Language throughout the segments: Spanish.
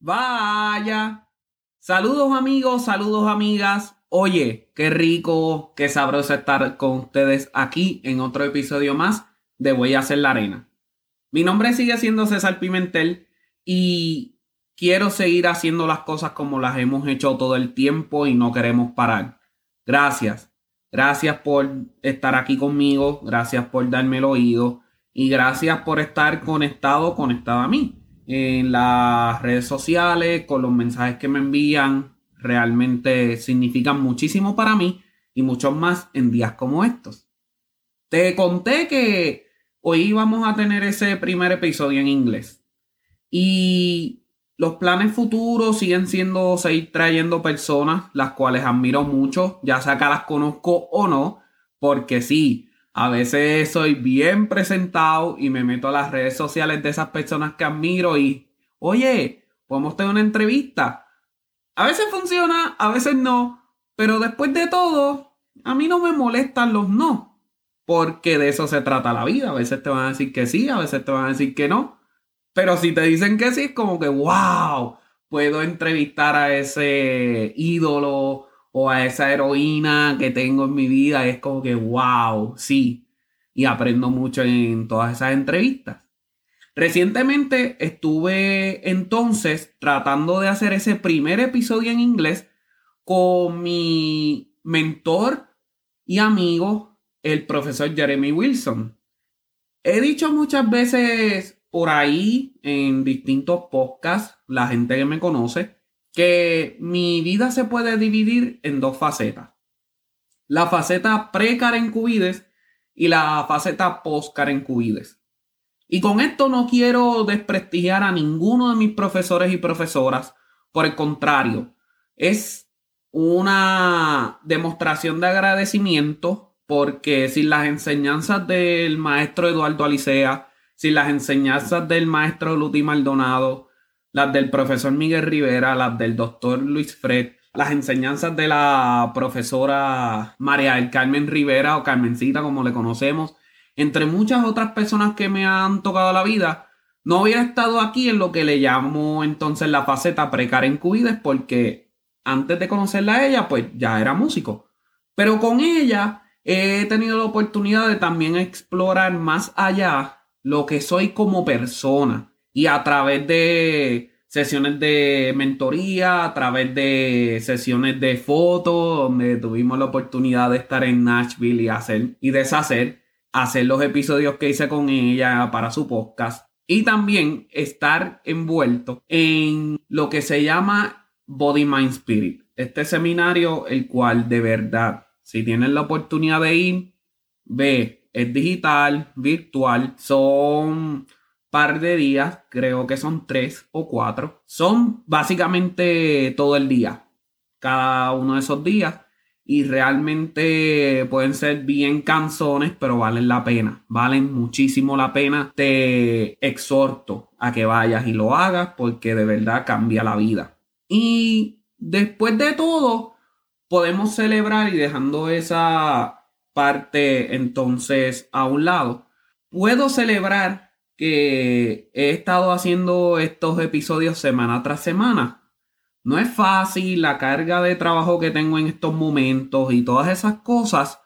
Vaya. Saludos amigos, saludos amigas. Oye, qué rico, qué sabroso estar con ustedes aquí en otro episodio más de Voy a hacer la arena. Mi nombre sigue siendo César Pimentel y quiero seguir haciendo las cosas como las hemos hecho todo el tiempo y no queremos parar. Gracias. Gracias por estar aquí conmigo, gracias por darme el oído y gracias por estar conectado, conectado a mí en las redes sociales, con los mensajes que me envían, realmente significan muchísimo para mí y muchos más en días como estos. Te conté que hoy íbamos a tener ese primer episodio en inglés y los planes futuros siguen siendo seguir trayendo personas las cuales admiro mucho, ya sea que las conozco o no, porque sí, a veces soy bien presentado y me meto a las redes sociales de esas personas que admiro y, oye, podemos tener una entrevista. A veces funciona, a veces no, pero después de todo, a mí no me molestan los no, porque de eso se trata la vida. A veces te van a decir que sí, a veces te van a decir que no, pero si te dicen que sí, es como que, wow, puedo entrevistar a ese ídolo o a esa heroína que tengo en mi vida, es como que, wow, sí. Y aprendo mucho en todas esas entrevistas. Recientemente estuve entonces tratando de hacer ese primer episodio en inglés con mi mentor y amigo, el profesor Jeremy Wilson. He dicho muchas veces por ahí en distintos podcasts, la gente que me conoce, que mi vida se puede dividir en dos facetas. La faceta pre-Karen Cubides y la faceta post-Karen Cubides. Y con esto no quiero desprestigiar a ninguno de mis profesores y profesoras. Por el contrario, es una demostración de agradecimiento porque sin las enseñanzas del maestro Eduardo Alicea, sin las enseñanzas del maestro Luti Maldonado, las del profesor Miguel Rivera, las del doctor Luis Fred, las enseñanzas de la profesora María del Carmen Rivera o Carmencita como le conocemos, entre muchas otras personas que me han tocado la vida, no hubiera estado aquí en lo que le llamo entonces la faceta pre-Karen Cuides porque antes de conocerla a ella pues ya era músico. Pero con ella he tenido la oportunidad de también explorar más allá lo que soy como persona y a través de sesiones de mentoría, a través de sesiones de fotos, donde tuvimos la oportunidad de estar en Nashville y hacer y deshacer, hacer los episodios que hice con ella para su podcast y también estar envuelto en lo que se llama Body Mind Spirit. Este seminario, el cual de verdad, si tienen la oportunidad de ir, ve, es digital, virtual, son par de días, creo que son tres o cuatro. Son básicamente todo el día, cada uno de esos días. Y realmente pueden ser bien canzones, pero valen la pena. Valen muchísimo la pena. Te exhorto a que vayas y lo hagas porque de verdad cambia la vida. Y después de todo, podemos celebrar y dejando esa parte entonces a un lado, puedo celebrar que he estado haciendo estos episodios semana tras semana. No es fácil, la carga de trabajo que tengo en estos momentos y todas esas cosas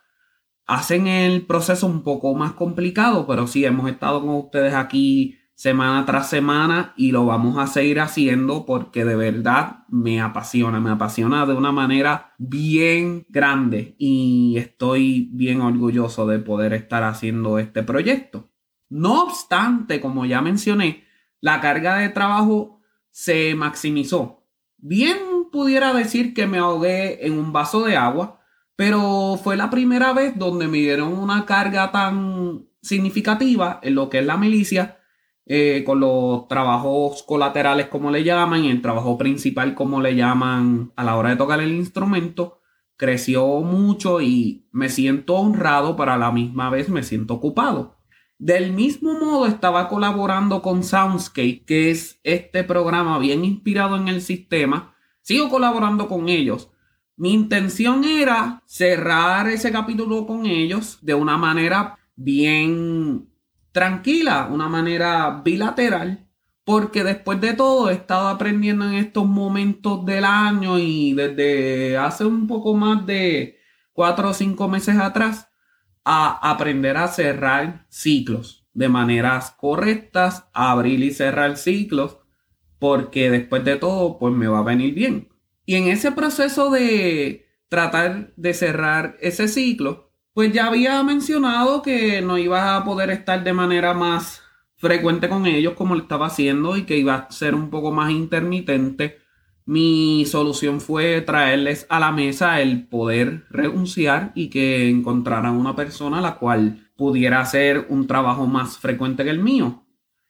hacen el proceso un poco más complicado, pero sí hemos estado con ustedes aquí semana tras semana y lo vamos a seguir haciendo porque de verdad me apasiona, me apasiona de una manera bien grande y estoy bien orgulloso de poder estar haciendo este proyecto. No obstante, como ya mencioné, la carga de trabajo se maximizó. Bien pudiera decir que me ahogué en un vaso de agua, pero fue la primera vez donde me dieron una carga tan significativa en lo que es la milicia, eh, con los trabajos colaterales como le llaman y el trabajo principal como le llaman a la hora de tocar el instrumento, creció mucho y me siento honrado, pero a la misma vez me siento ocupado. Del mismo modo estaba colaborando con Soundscape, que es este programa bien inspirado en el sistema. Sigo colaborando con ellos. Mi intención era cerrar ese capítulo con ellos de una manera bien tranquila, una manera bilateral, porque después de todo he estado aprendiendo en estos momentos del año y desde hace un poco más de cuatro o cinco meses atrás a aprender a cerrar ciclos de maneras correctas, abrir y cerrar ciclos, porque después de todo, pues me va a venir bien. Y en ese proceso de tratar de cerrar ese ciclo, pues ya había mencionado que no iba a poder estar de manera más frecuente con ellos como lo estaba haciendo y que iba a ser un poco más intermitente mi solución fue traerles a la mesa el poder renunciar y que encontraran una persona la cual pudiera hacer un trabajo más frecuente que el mío.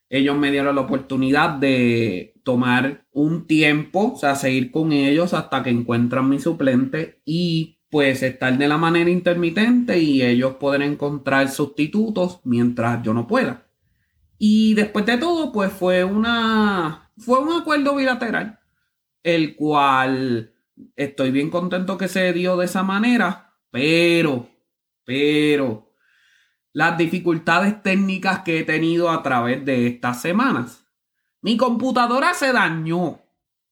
Ellos me dieron la oportunidad de tomar un tiempo, o sea, seguir con ellos hasta que encuentran mi suplente y pues estar de la manera intermitente y ellos poder encontrar sustitutos mientras yo no pueda. Y después de todo, pues fue una fue un acuerdo bilateral el cual estoy bien contento que se dio de esa manera, pero, pero, las dificultades técnicas que he tenido a través de estas semanas. Mi computadora se dañó.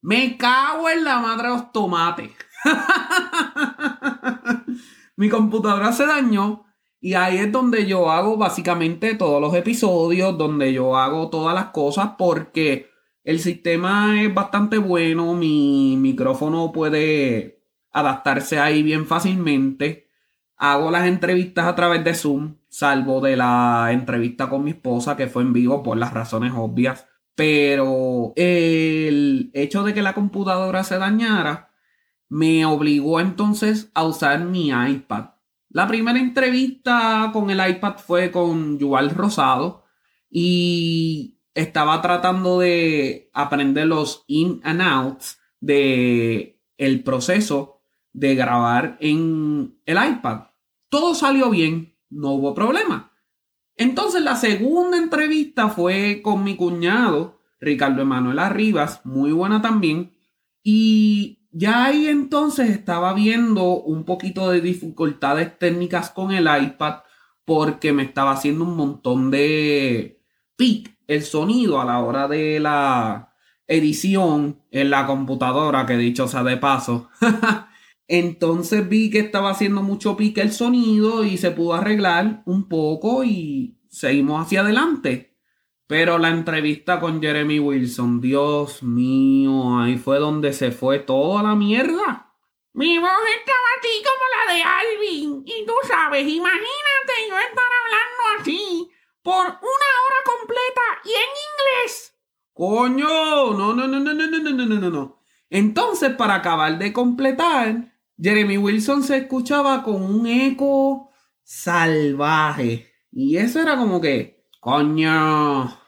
Me cago en la madre de los tomates. Mi computadora se dañó y ahí es donde yo hago básicamente todos los episodios, donde yo hago todas las cosas porque el sistema es bastante bueno, mi micrófono puede adaptarse ahí bien fácilmente. Hago las entrevistas a través de Zoom, salvo de la entrevista con mi esposa que fue en vivo por las razones obvias. Pero el hecho de que la computadora se dañara me obligó entonces a usar mi iPad. La primera entrevista con el iPad fue con Yuval Rosado y estaba tratando de aprender los in and outs de el proceso de grabar en el iPad. Todo salió bien, no hubo problema. Entonces la segunda entrevista fue con mi cuñado, Ricardo Emanuel Arribas, muy buena también. Y ya ahí entonces estaba viendo un poquito de dificultades técnicas con el iPad porque me estaba haciendo un montón de pic el sonido a la hora de la edición en la computadora, que dicho sea de paso. Entonces vi que estaba haciendo mucho pique el sonido y se pudo arreglar un poco y seguimos hacia adelante. Pero la entrevista con Jeremy Wilson, Dios mío, ahí fue donde se fue toda la mierda. Mi voz estaba así como la de Alvin. Y tú sabes, imagínate yo estar hablando así por una hora completa y en inglés. Coño, no, no, no, no, no, no, no, no, no. Entonces, para acabar de completar, Jeremy Wilson se escuchaba con un eco salvaje. Y eso era como que, coño,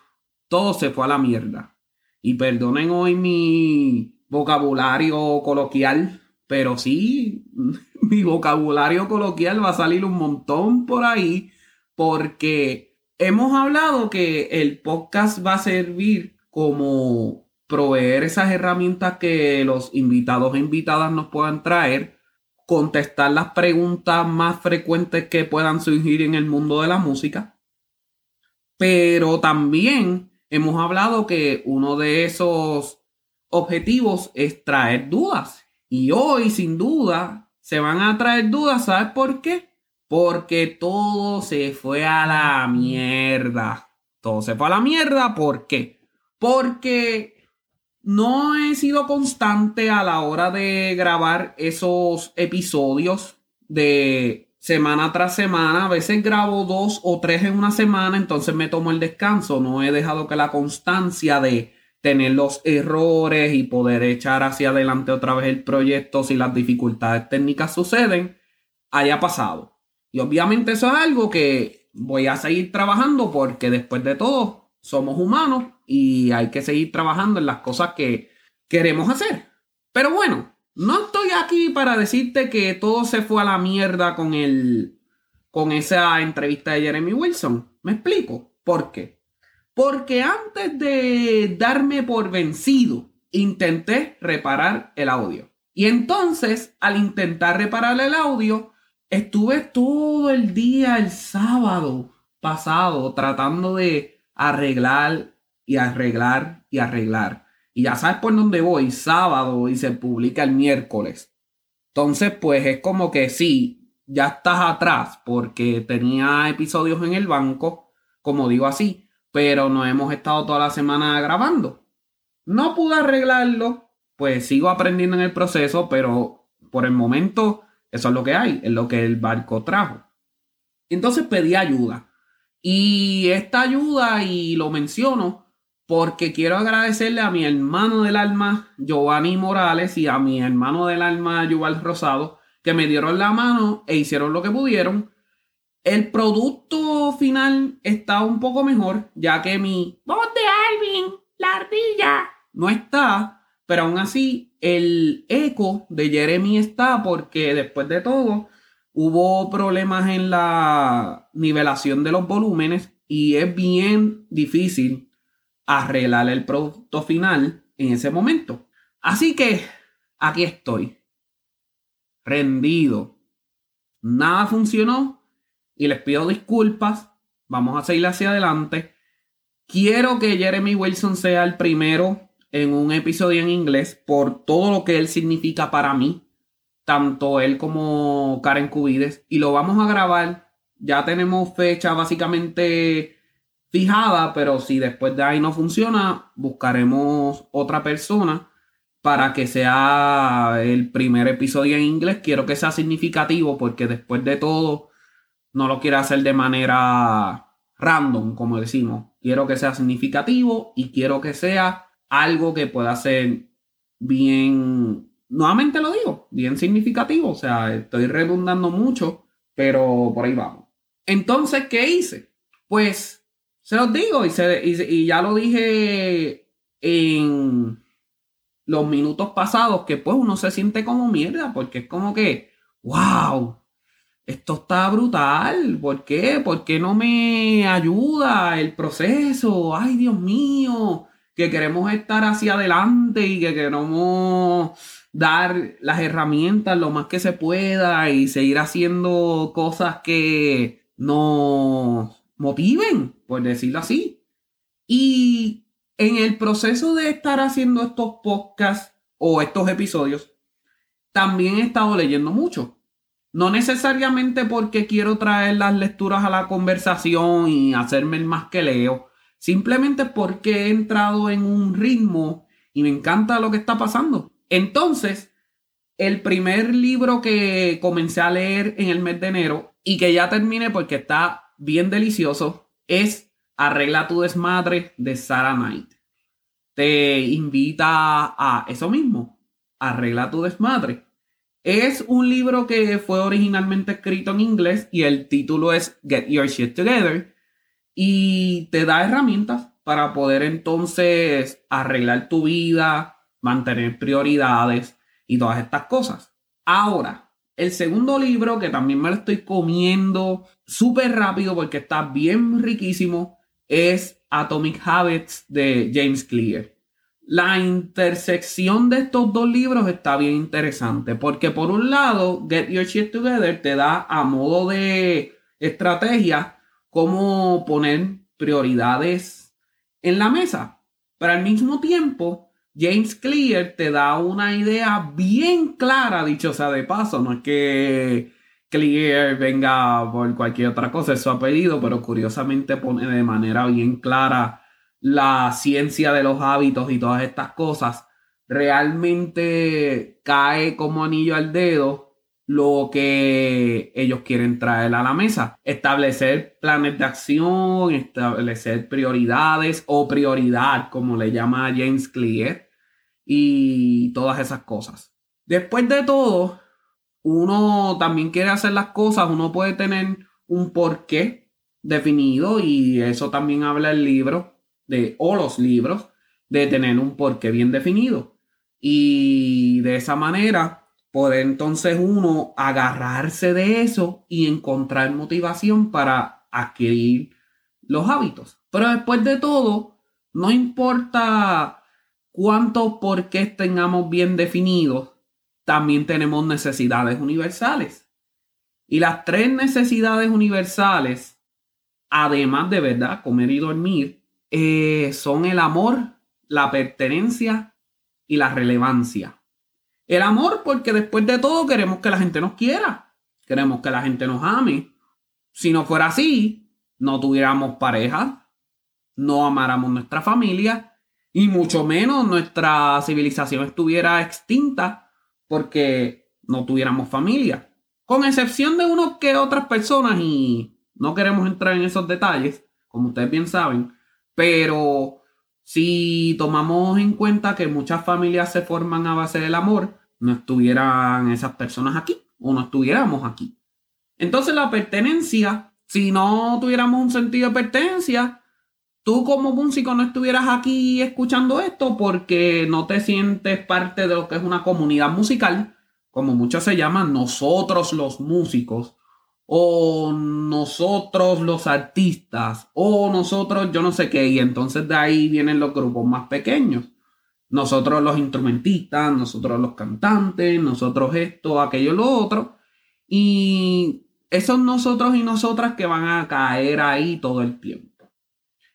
todo se fue a la mierda. Y perdonen hoy mi vocabulario coloquial, pero sí, mi vocabulario coloquial va a salir un montón por ahí, porque hemos hablado que el podcast va a servir como proveer esas herramientas que los invitados e invitadas nos puedan traer, contestar las preguntas más frecuentes que puedan surgir en el mundo de la música. Pero también hemos hablado que uno de esos objetivos es traer dudas. Y hoy, sin duda, se van a traer dudas. ¿Sabes por qué? Porque todo se fue a la mierda. Todo se fue a la mierda. ¿Por qué? Porque no he sido constante a la hora de grabar esos episodios de semana tras semana. A veces grabo dos o tres en una semana, entonces me tomo el descanso. No he dejado que la constancia de tener los errores y poder echar hacia adelante otra vez el proyecto si las dificultades técnicas suceden, haya pasado. Y obviamente eso es algo que voy a seguir trabajando porque después de todo somos humanos y hay que seguir trabajando en las cosas que queremos hacer. Pero bueno, no estoy aquí para decirte que todo se fue a la mierda con el con esa entrevista de Jeremy Wilson. ¿Me explico? ¿Por qué? Porque antes de darme por vencido, intenté reparar el audio. Y entonces, al intentar reparar el audio, estuve todo el día el sábado pasado tratando de arreglar y arreglar y arreglar. Y ya sabes por dónde voy, sábado y se publica el miércoles. Entonces, pues es como que sí, ya estás atrás porque tenía episodios en el banco, como digo así, pero no hemos estado toda la semana grabando. No pude arreglarlo, pues sigo aprendiendo en el proceso, pero por el momento eso es lo que hay, es lo que el barco trajo. Entonces pedí ayuda. Y esta ayuda, y lo menciono, porque quiero agradecerle a mi hermano del alma, Giovanni Morales, y a mi hermano del alma, Yuval Rosado, que me dieron la mano e hicieron lo que pudieron. El producto final está un poco mejor, ya que mi voz de Alvin, la ardilla, no está, pero aún así el eco de Jeremy está porque después de todo hubo problemas en la nivelación de los volúmenes y es bien difícil arreglar el producto final en ese momento. Así que aquí estoy, rendido. Nada funcionó y les pido disculpas. Vamos a seguir hacia adelante. Quiero que Jeremy Wilson sea el primero en un episodio en inglés por todo lo que él significa para mí, tanto él como Karen Cubides, y lo vamos a grabar. Ya tenemos fecha básicamente fijada, pero si después de ahí no funciona, buscaremos otra persona para que sea el primer episodio en inglés. Quiero que sea significativo porque después de todo no lo quiero hacer de manera random, como decimos. Quiero que sea significativo y quiero que sea algo que pueda ser bien, nuevamente lo digo, bien significativo. O sea, estoy redundando mucho, pero por ahí vamos. Entonces, ¿qué hice? Pues se los digo y, y, ya lo dije en los minutos pasados que pues uno se siente como mierda porque es como que, wow, esto está brutal. ¿Por qué? ¿Por qué no me ayuda el proceso? Ay, Dios mío, que queremos estar hacia adelante y que queremos dar las herramientas lo más que se pueda y seguir haciendo cosas que no motiven, por decirlo así. Y en el proceso de estar haciendo estos podcasts o estos episodios, también he estado leyendo mucho. No necesariamente porque quiero traer las lecturas a la conversación y hacerme el más que leo, simplemente porque he entrado en un ritmo y me encanta lo que está pasando. Entonces, el primer libro que comencé a leer en el mes de enero y que ya terminé porque está bien delicioso es Arregla tu desmadre de Sarah Knight. Te invita a eso mismo, Arregla tu desmadre. Es un libro que fue originalmente escrito en inglés y el título es Get Your Shit Together y te da herramientas para poder entonces arreglar tu vida, mantener prioridades y todas estas cosas. Ahora, el segundo libro, que también me lo estoy comiendo súper rápido porque está bien riquísimo, es Atomic Habits de James Clear. La intersección de estos dos libros está bien interesante porque por un lado, Get Your Shit Together te da a modo de estrategia cómo poner prioridades en la mesa, pero al mismo tiempo James Clear te da una idea bien clara, dicho sea de paso, no es que Clear venga por cualquier otra cosa, es su apellido, pero curiosamente pone de manera bien clara la ciencia de los hábitos y todas estas cosas. Realmente cae como anillo al dedo lo que ellos quieren traer a la mesa. Establecer planes de acción, establecer prioridades o prioridad, como le llama James Clear, y todas esas cosas. Después de todo, uno también quiere hacer las cosas, uno puede tener un porqué definido y eso también habla el libro de o los libros de tener un porqué bien definido. Y de esa manera poder entonces uno agarrarse de eso y encontrar motivación para adquirir los hábitos. Pero después de todo, no importa cuántos por qué tengamos bien definidos, también tenemos necesidades universales. Y las tres necesidades universales, además de verdad, comer y dormir, eh, son el amor, la pertenencia y la relevancia. El amor, porque después de todo queremos que la gente nos quiera, queremos que la gente nos ame. Si no fuera así, no tuviéramos pareja, no amáramos nuestra familia y mucho menos nuestra civilización estuviera extinta porque no tuviéramos familia. Con excepción de unos que otras personas y no queremos entrar en esos detalles, como ustedes bien saben, pero si tomamos en cuenta que muchas familias se forman a base del amor, no estuvieran esas personas aquí o no estuviéramos aquí. Entonces la pertenencia, si no tuviéramos un sentido de pertenencia, tú como músico no estuvieras aquí escuchando esto porque no te sientes parte de lo que es una comunidad musical, como muchos se llaman nosotros los músicos, o nosotros los artistas, o nosotros yo no sé qué, y entonces de ahí vienen los grupos más pequeños. Nosotros los instrumentistas, nosotros los cantantes, nosotros esto, aquello, lo otro. Y esos nosotros y nosotras que van a caer ahí todo el tiempo.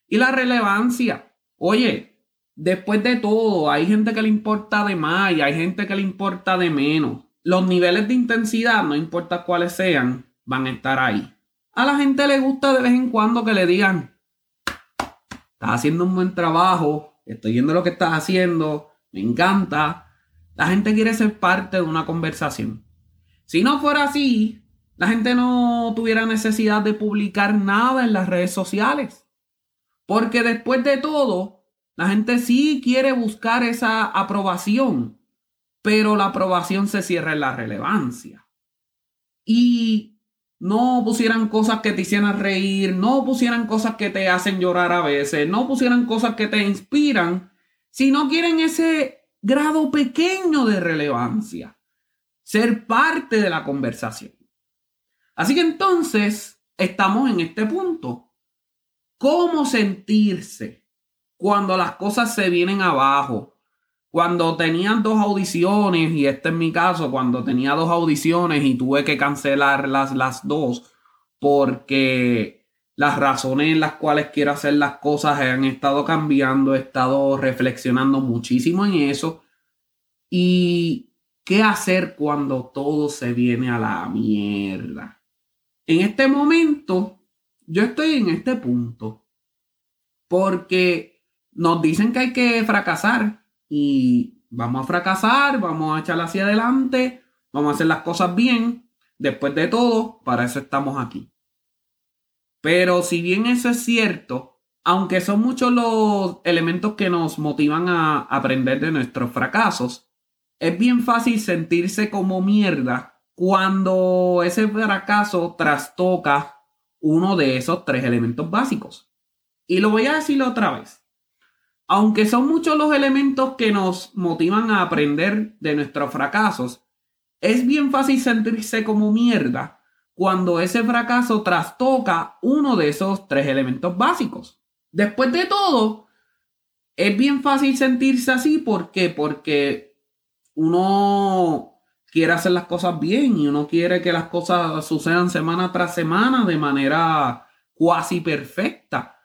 Y la relevancia. Oye, después de todo, hay gente que le importa de más y hay gente que le importa de menos. Los niveles de intensidad, no importa cuáles sean, van a estar ahí. A la gente le gusta de vez en cuando que le digan, estás haciendo un buen trabajo, estoy viendo lo que estás haciendo, me encanta. La gente quiere ser parte de una conversación. Si no fuera así, la gente no tuviera necesidad de publicar nada en las redes sociales. Porque después de todo, la gente sí quiere buscar esa aprobación, pero la aprobación se cierra en la relevancia. Y no pusieran cosas que te hicieran reír, no pusieran cosas que te hacen llorar a veces, no pusieran cosas que te inspiran, si no quieren ese grado pequeño de relevancia, ser parte de la conversación. Así que entonces estamos en este punto. ¿Cómo sentirse cuando las cosas se vienen abajo? Cuando tenían dos audiciones, y este es mi caso, cuando tenía dos audiciones y tuve que cancelarlas las dos porque las razones en las cuales quiero hacer las cosas han estado cambiando, he estado reflexionando muchísimo en eso. ¿Y qué hacer cuando todo se viene a la mierda? En este momento, yo estoy en este punto porque nos dicen que hay que fracasar y vamos a fracasar, vamos a echar hacia adelante, vamos a hacer las cosas bien. Después de todo, para eso estamos aquí. Pero si bien eso es cierto, aunque son muchos los elementos que nos motivan a aprender de nuestros fracasos, es bien fácil sentirse como mierda cuando ese fracaso trastoca uno de esos tres elementos básicos. Y lo voy a decir otra vez. Aunque son muchos los elementos que nos motivan a aprender de nuestros fracasos, es bien fácil sentirse como mierda cuando ese fracaso trastoca uno de esos tres elementos básicos. Después de todo, es bien fácil sentirse así ¿por qué? porque uno quiere hacer las cosas bien y uno quiere que las cosas sucedan semana tras semana de manera cuasi perfecta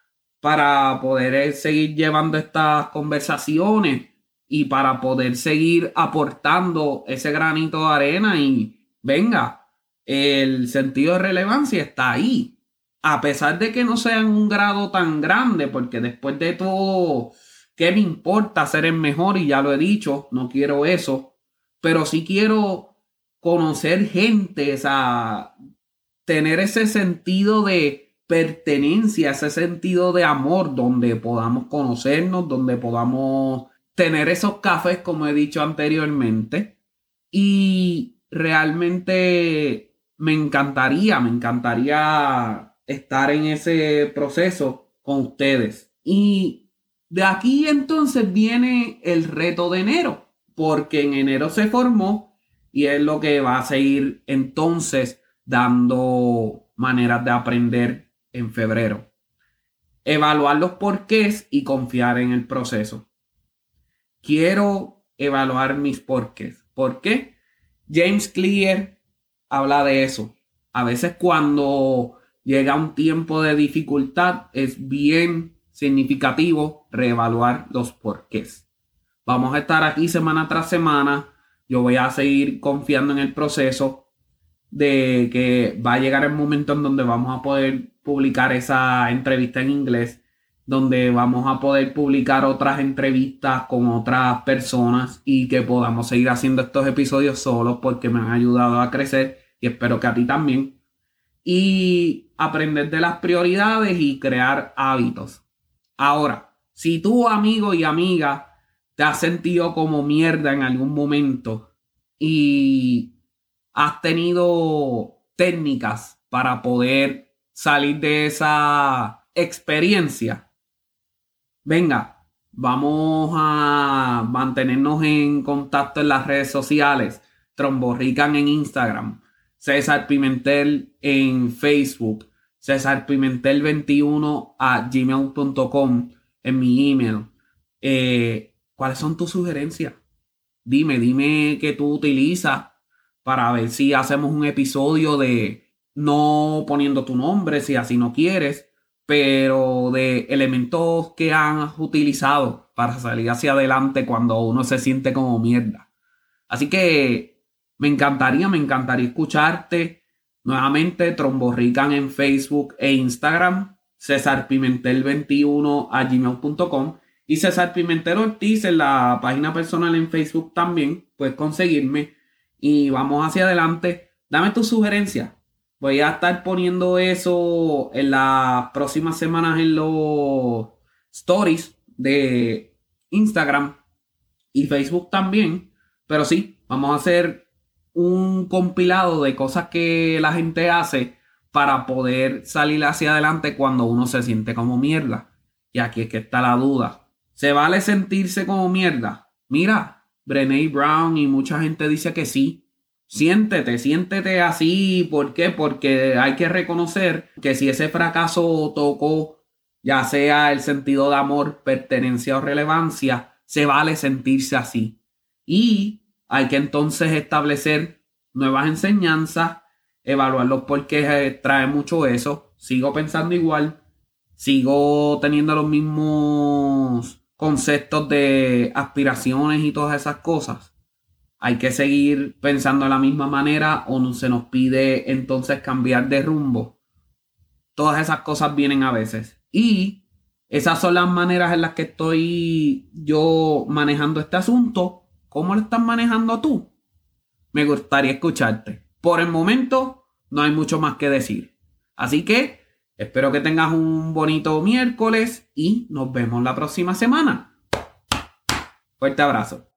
para poder seguir llevando estas conversaciones y para poder seguir aportando ese granito de arena y venga, el sentido de relevancia está ahí. A pesar de que no sea en un grado tan grande, porque después de todo, ¿qué me importa ser el mejor? Y ya lo he dicho, no quiero eso, pero sí quiero conocer gente, o sea, tener ese sentido de pertenencia, ese sentido de amor, donde podamos conocernos, donde podamos tener esos cafés, como he dicho anteriormente. Y realmente me encantaría, me encantaría estar en ese proceso con ustedes. Y de aquí entonces viene el reto de enero, porque en enero se formó y es lo que va a seguir entonces dando maneras de aprender en febrero. Evaluar los porqués y confiar en el proceso. Quiero evaluar mis porqués. ¿Por qué? James Clear habla de eso. A veces cuando llega un tiempo de dificultad es bien significativo reevaluar los porqués. Vamos a estar aquí semana tras semana. Yo voy a seguir confiando en el proceso de que va a llegar el momento en donde vamos a poder publicar esa entrevista en inglés, donde vamos a poder publicar otras entrevistas con otras personas y que podamos seguir haciendo estos episodios solos porque me han ayudado a crecer y espero que a ti también. Y aprender de las prioridades y crear hábitos. Ahora, si tú amigo y amiga te has sentido como mierda en algún momento y has tenido técnicas para poder salir de esa experiencia, venga, vamos a mantenernos en contacto en las redes sociales. Tromborrican en Instagram, César Pimentel en Facebook, César Pimentel 21 a gmail.com en mi email. Eh, ¿Cuáles son tus sugerencias? Dime, dime qué tú utilizas para ver si hacemos un episodio de no poniendo tu nombre si así no quieres, pero de elementos que has utilizado para salir hacia adelante cuando uno se siente como mierda. Así que me encantaría, me encantaría escucharte. Nuevamente, Tromborrican en Facebook e Instagram, César Pimentel 21 a gmail.com y César Pimentel Ortiz en la página personal en Facebook también. Puedes conseguirme y vamos hacia adelante. Dame tu sugerencia. Voy a estar poniendo eso en las próximas semanas en los stories de Instagram y Facebook también. Pero sí, vamos a hacer un compilado de cosas que la gente hace para poder salir hacia adelante cuando uno se siente como mierda. Y aquí es que está la duda. ¿Se vale sentirse como mierda? Mira, Brené Brown y mucha gente dice que sí. Siéntete, siéntete así. ¿Por qué? Porque hay que reconocer que si ese fracaso tocó, ya sea el sentido de amor, pertenencia o relevancia, se vale sentirse así. Y hay que entonces establecer nuevas enseñanzas, evaluar los porqués trae mucho eso. Sigo pensando igual, sigo teniendo los mismos conceptos de aspiraciones y todas esas cosas, hay que seguir pensando de la misma manera o no se nos pide entonces cambiar de rumbo. Todas esas cosas vienen a veces. Y esas son las maneras en las que estoy yo manejando este asunto. ¿Cómo lo estás manejando tú? Me gustaría escucharte. Por el momento no hay mucho más que decir. Así que Espero que tengas un bonito miércoles y nos vemos la próxima semana. Fuerte abrazo.